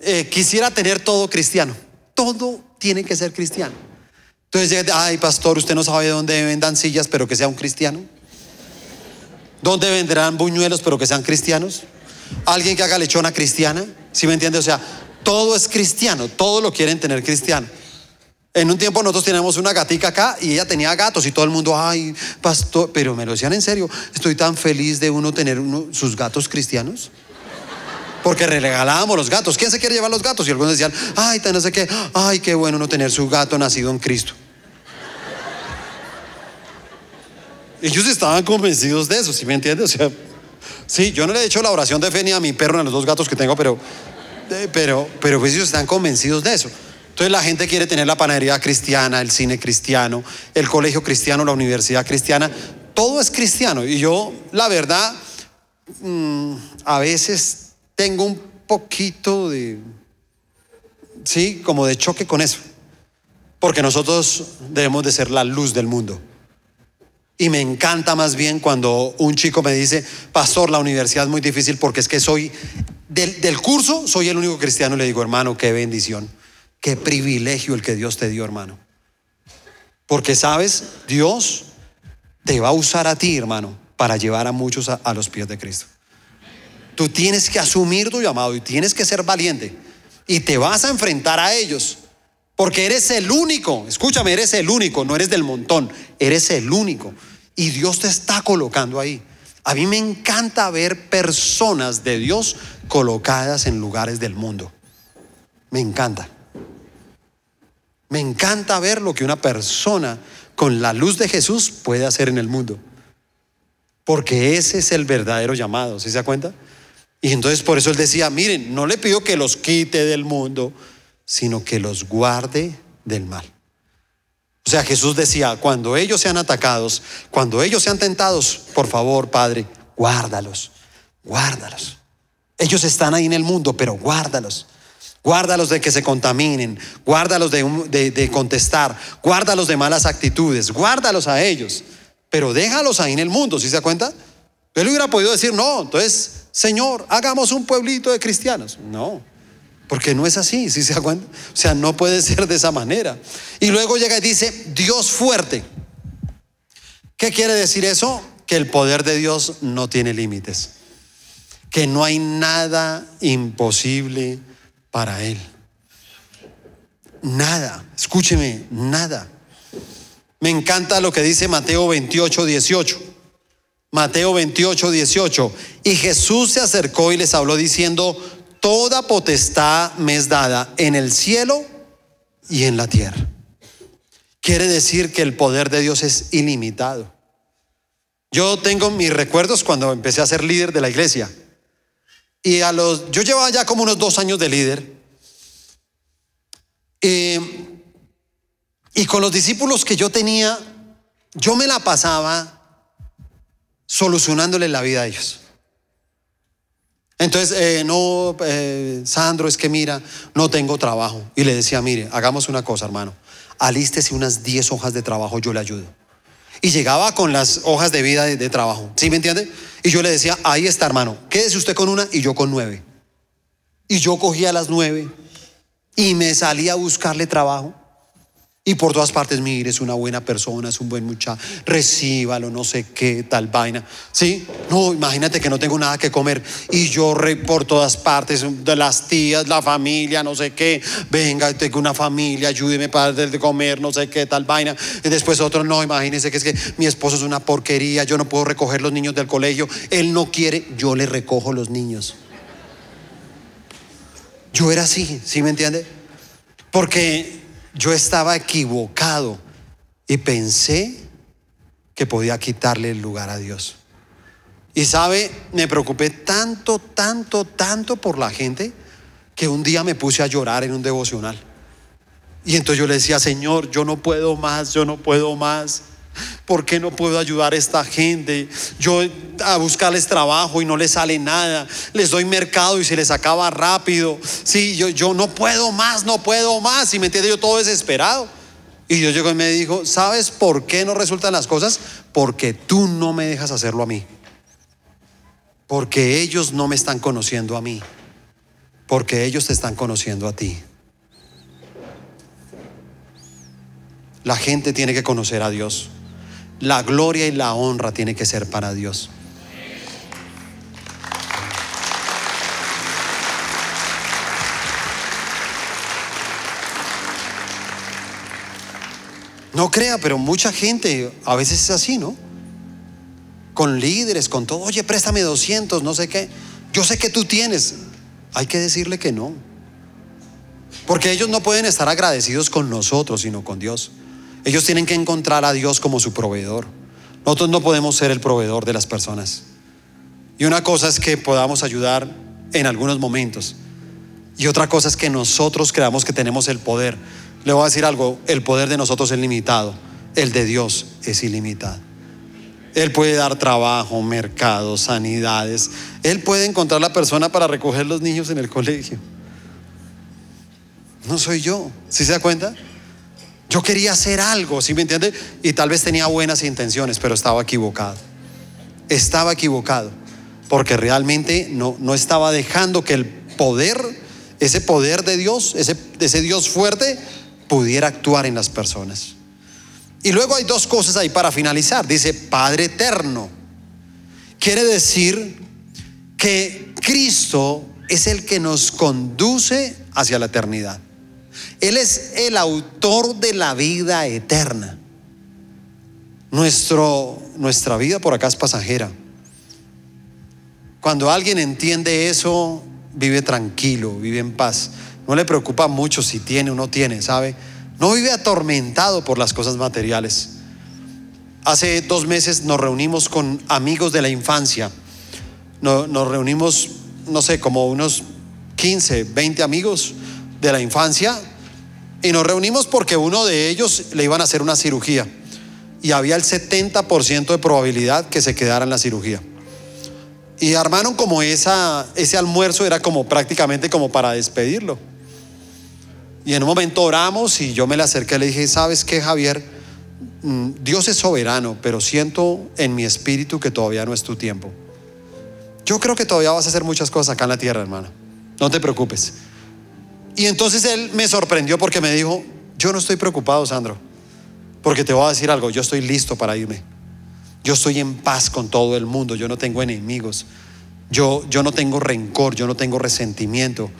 eh, quisiera tener todo cristiano. Todo tiene que ser cristiano. Entonces, ay, pastor, usted no sabe dónde vendan sillas, pero que sea un cristiano. ¿Dónde venderán buñuelos, pero que sean cristianos? Alguien que haga lechona cristiana, ¿sí me entiende? O sea, todo es cristiano, todo lo quieren tener cristiano. En un tiempo nosotros teníamos una gatica acá y ella tenía gatos y todo el mundo, ay, pastor, pero me lo decían en serio, estoy tan feliz de uno tener sus gatos cristianos. Porque regalábamos los gatos. ¿Quién se quiere llevar los gatos? Y algunos decían, ay, no sé qué, ay, qué bueno no tener su gato nacido en Cristo. Ellos estaban convencidos de eso, ¿sí me entiendes? O sea, sí, yo no le he hecho la oración de fe ni a mi perro ni a los dos gatos que tengo, pero, pero, pero pues ellos están convencidos de eso. Entonces la gente quiere tener la panadería cristiana, el cine cristiano, el colegio cristiano, la universidad cristiana. Todo es cristiano. Y yo, la verdad, mm, a veces tengo un poquito de, sí, como de choque con eso. Porque nosotros debemos de ser la luz del mundo. Y me encanta más bien cuando un chico me dice, pastor, la universidad es muy difícil porque es que soy, del, curso, soy el único cristiano. Le digo, hermano, qué bendición, qué privilegio el que Dios te dio, hermano. Porque sabes, Dios te va a usar a ti, hermano, para llevar a muchos a los pies de Cristo. Tú tienes que asumir tu llamado y tienes que ser valiente. Y te vas a enfrentar a ellos. Porque eres el único. Escúchame, eres el único. No eres del montón. Eres el único. Y Dios te está colocando ahí. A mí me encanta ver personas de Dios colocadas en lugares del mundo. Me encanta. Me encanta ver lo que una persona con la luz de Jesús puede hacer en el mundo. Porque ese es el verdadero llamado. ¿Sí se da cuenta? Y entonces por eso él decía, miren, no le pido que los quite del mundo, sino que los guarde del mal. O sea, Jesús decía, cuando ellos sean atacados, cuando ellos sean tentados, por favor, Padre, guárdalos, guárdalos. Ellos están ahí en el mundo, pero guárdalos. Guárdalos de que se contaminen, guárdalos de, de, contestar, guárdalos de malas actitudes, guárdalos a ellos, pero déjalos ahí en el mundo, ¿sí se da cuenta? Él hubiera podido decir, no, entonces Señor, hagamos un pueblito de cristianos. No, porque no es así, si se O sea, no puede ser de esa manera. Y luego llega y dice, Dios fuerte. ¿Qué quiere decir eso? Que el poder de Dios no tiene límites. que no hay nada imposible para Él. Nada, escúcheme, nada. Me encanta lo que dice Mateo 28, 18. Mateo 28, 18. Y Jesús se acercó y les habló diciendo, toda potestad me es dada en el cielo y en la tierra. Quiere decir que el poder de Dios es ilimitado. Yo tengo mis recuerdos cuando empecé a ser líder de la iglesia. Y a los, yo llevaba ya como unos dos años de líder. Eh, y con los discípulos que yo tenía, yo me la pasaba solucionándole la vida a ellos. Entonces, eh, no, eh, Sandro, es que mira, no tengo trabajo. Y le decía, mire, hagamos una cosa, hermano. Alístese unas 10 hojas de trabajo, yo le ayudo. Y llegaba con las hojas de vida de, de trabajo. ¿Sí me entiende? Y yo le decía, ahí está, hermano, quédese usted con una y yo con nueve. Y yo cogía las nueve y me salía a buscarle trabajo. Y por todas partes, mire, es una buena persona, es un buen muchacho, recíbalo, no sé qué, tal vaina. ¿Sí? No, imagínate que no tengo nada que comer. Y yo por todas partes, de las tías, la familia, no sé qué, venga, tengo una familia, ayúdeme para de comer, no sé qué, tal vaina. Y después otro, no, imagínense que es que mi esposo es una porquería, yo no puedo recoger los niños del colegio, él no quiere, yo le recojo los niños. Yo era así, ¿sí me entiende? Porque yo estaba equivocado y pensé que podía quitarle el lugar a Dios. Y sabe, me preocupé tanto, tanto, tanto por la gente que un día me puse a llorar en un devocional. Y entonces yo le decía, Señor, yo no puedo más, yo no puedo más. ¿Por qué no puedo ayudar a esta gente? Yo a buscarles trabajo y no les sale nada. Les doy mercado y se les acaba rápido. Sí, yo, yo no puedo más, no puedo más. Y me entiende, yo todo desesperado. Y Dios llegó y me dijo, ¿sabes por qué no resultan las cosas? Porque tú no me dejas hacerlo a mí. Porque ellos no me están conociendo a mí. Porque ellos te están conociendo a ti. La gente tiene que conocer a Dios. La gloria y la honra tiene que ser para Dios. No crea, pero mucha gente a veces es así, ¿no? Con líderes, con todo, oye, préstame 200, no sé qué. Yo sé que tú tienes. Hay que decirle que no. Porque ellos no pueden estar agradecidos con nosotros, sino con Dios. Ellos tienen que encontrar a Dios como su proveedor. Nosotros no podemos ser el proveedor de las personas. Y una cosa es que podamos ayudar en algunos momentos. Y otra cosa es que nosotros creamos que tenemos el poder. Le voy a decir algo, el poder de nosotros es limitado, el de Dios es ilimitado. Él puede dar trabajo, mercado, sanidades. Él puede encontrar la persona para recoger los niños en el colegio. No soy yo, ¿sí se da cuenta? Yo quería hacer algo, ¿sí me entiende? Y tal vez tenía buenas intenciones, pero estaba equivocado. Estaba equivocado, porque realmente no, no estaba dejando que el poder, ese poder de Dios, ese, ese Dios fuerte, pudiera actuar en las personas. Y luego hay dos cosas ahí para finalizar. Dice Padre eterno. Quiere decir que Cristo es el que nos conduce hacia la eternidad. Él es el autor de la vida eterna. Nuestro, nuestra vida por acá es pasajera. Cuando alguien entiende eso, vive tranquilo, vive en paz. No le preocupa mucho si tiene o no tiene, ¿sabe? No vive atormentado por las cosas materiales. Hace dos meses nos reunimos con amigos de la infancia. Nos, nos reunimos, no sé, como unos 15, 20 amigos de la infancia y nos reunimos porque uno de ellos le iban a hacer una cirugía y había el 70% de probabilidad que se quedara en la cirugía. Y armaron como esa, ese almuerzo era como prácticamente como para despedirlo. Y en un momento oramos y yo me le acerqué y le dije, ¿sabes qué, Javier? Mm, Dios es soberano, pero siento en mi espíritu que todavía no es tu tiempo. Yo creo que todavía vas a hacer muchas cosas acá en la tierra, hermano. No te preocupes. Y entonces él me sorprendió porque me dijo, yo no estoy preocupado, Sandro, porque te voy a decir algo, yo estoy listo para irme. Yo estoy en paz con todo el mundo, yo no tengo enemigos. Yo, yo no tengo rencor, yo no tengo resentimiento.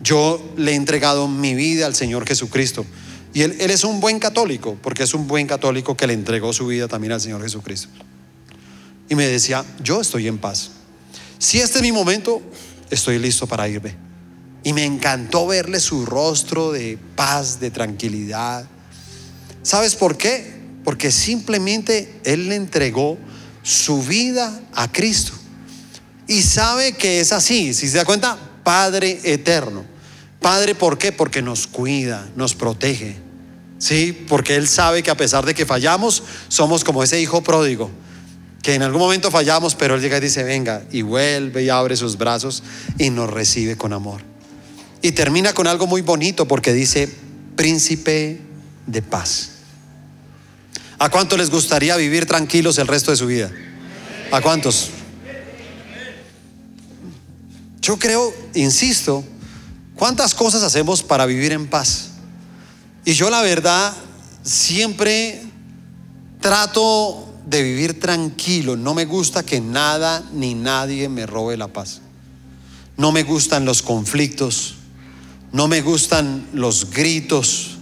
Yo le he entregado mi vida al Señor Jesucristo. Y él, él, es un buen católico, porque es un buen católico que le entregó su vida también al Señor Jesucristo. Y me decía, yo estoy en paz. Si este es mi momento, estoy listo para irme. Y me encantó verle su rostro de paz, de tranquilidad. ¿Sabes por qué? Porque simplemente Él le entregó su vida a Cristo. Y sabe que es así, si se da cuenta, Padre eterno. Padre, ¿por qué? Porque nos cuida, nos protege. Sí, porque Él sabe que a pesar de que fallamos, somos como ese hijo pródigo, que en algún momento fallamos, pero Él llega y dice, venga, y vuelve y abre sus brazos y nos recibe con amor. Y termina con algo muy bonito porque dice, príncipe de paz. ¿A cuántos les gustaría vivir tranquilos el resto de su vida? ¿A cuántos? Yo creo, insisto, ¿cuántas cosas hacemos para vivir en paz? Y yo la verdad siempre trato de vivir tranquilo. No me gusta que nada ni nadie me robe la paz. No me gustan los conflictos. No me gustan los gritos.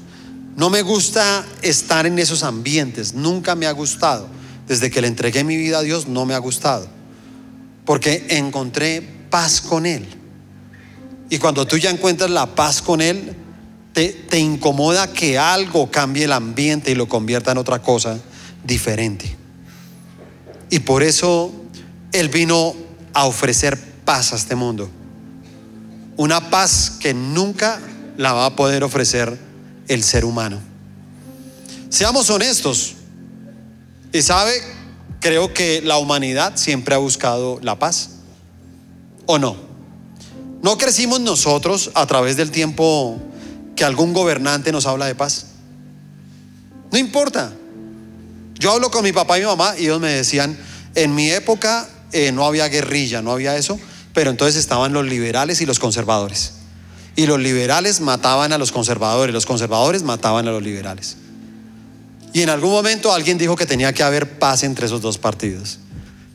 No me gusta estar en esos ambientes. Nunca me ha gustado. Desde que le entregué mi vida a Dios no me ha gustado. Porque encontré paz con Él. Y cuando tú ya encuentras la paz con Él, te, te, incomoda que algo cambie el ambiente y lo convierta en otra cosa diferente. Y por eso Él vino a ofrecer paz a este mundo. Una paz que nunca la va a poder ofrecer el ser humano. Seamos honestos. Y sabe, creo que la humanidad siempre ha buscado la paz. ¿O no? ¿No crecimos nosotros a través del tiempo que algún gobernante nos habla de paz? No importa. Yo hablo con mi papá y mi mamá y ellos me decían, en mi época eh, no había guerrilla, no había eso, pero entonces estaban los liberales y los conservadores. Y los liberales mataban a los conservadores, los conservadores mataban a los liberales. Y en algún momento alguien dijo que tenía que haber paz entre esos dos partidos.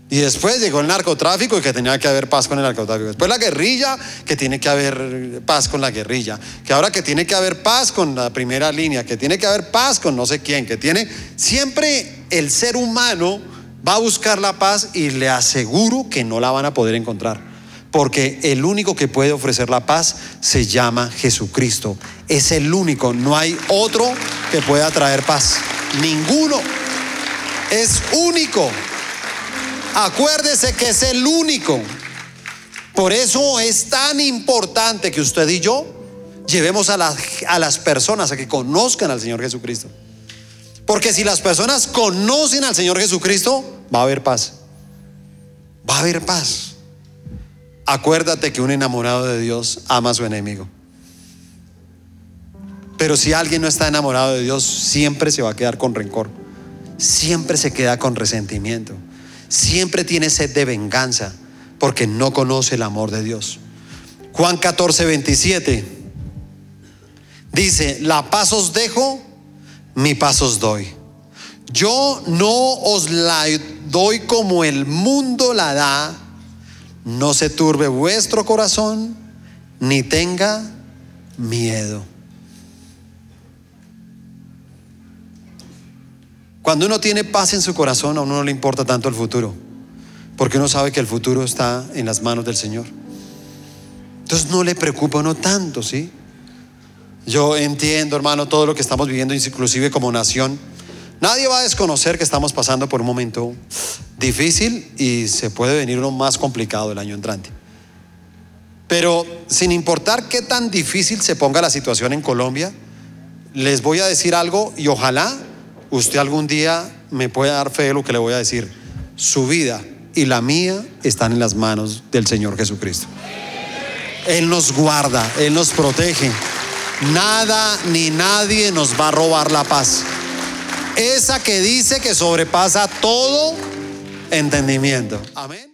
Y después llegó el narcotráfico y que tenía que haber paz con el narcotráfico. Después la guerrilla, que tiene que haber paz con la guerrilla. Que ahora que tiene que haber paz con la primera línea, que tiene que haber paz con no sé quién, que tiene... Siempre el ser humano va a buscar la paz y le aseguro que no la van a poder encontrar. Porque el único que puede ofrecer la paz se llama Jesucristo. Es el único, no hay otro que pueda traer paz. Ninguno. Es único. Acuérdese que es el único. Por eso es tan importante que usted y yo llevemos a las, a las personas a que conozcan al Señor Jesucristo. Porque si las personas conocen al Señor Jesucristo, va a haber paz. Va a haber paz. Acuérdate que un enamorado de Dios ama a su enemigo. Pero si alguien no está enamorado de Dios, siempre se va a quedar con rencor. Siempre se queda con resentimiento siempre tiene sed de venganza porque no conoce el amor de Dios. Juan 14, 27 dice, la paz os dejo, mi paz os doy. Yo no os la doy como el mundo la da. No se turbe vuestro corazón, ni tenga miedo. Cuando uno tiene paz en su corazón, a uno no le importa tanto el futuro, porque uno sabe que el futuro está en las manos del Señor. Entonces no le preocupa a uno tanto, ¿sí? Yo entiendo, hermano, todo lo que estamos viviendo, inclusive como nación. Nadie va a desconocer que estamos pasando por un momento difícil y se puede venir uno más complicado el año entrante. Pero sin importar qué tan difícil se ponga la situación en Colombia, les voy a decir algo y ojalá usted algún día me puede dar fe de lo que le voy a decir. Su vida y la mía están en las manos del Señor Jesucristo. Él nos guarda, Él nos protege. Nada ni nadie nos va a robar la paz. Esa que dice que sobrepasa todo entendimiento. Amén.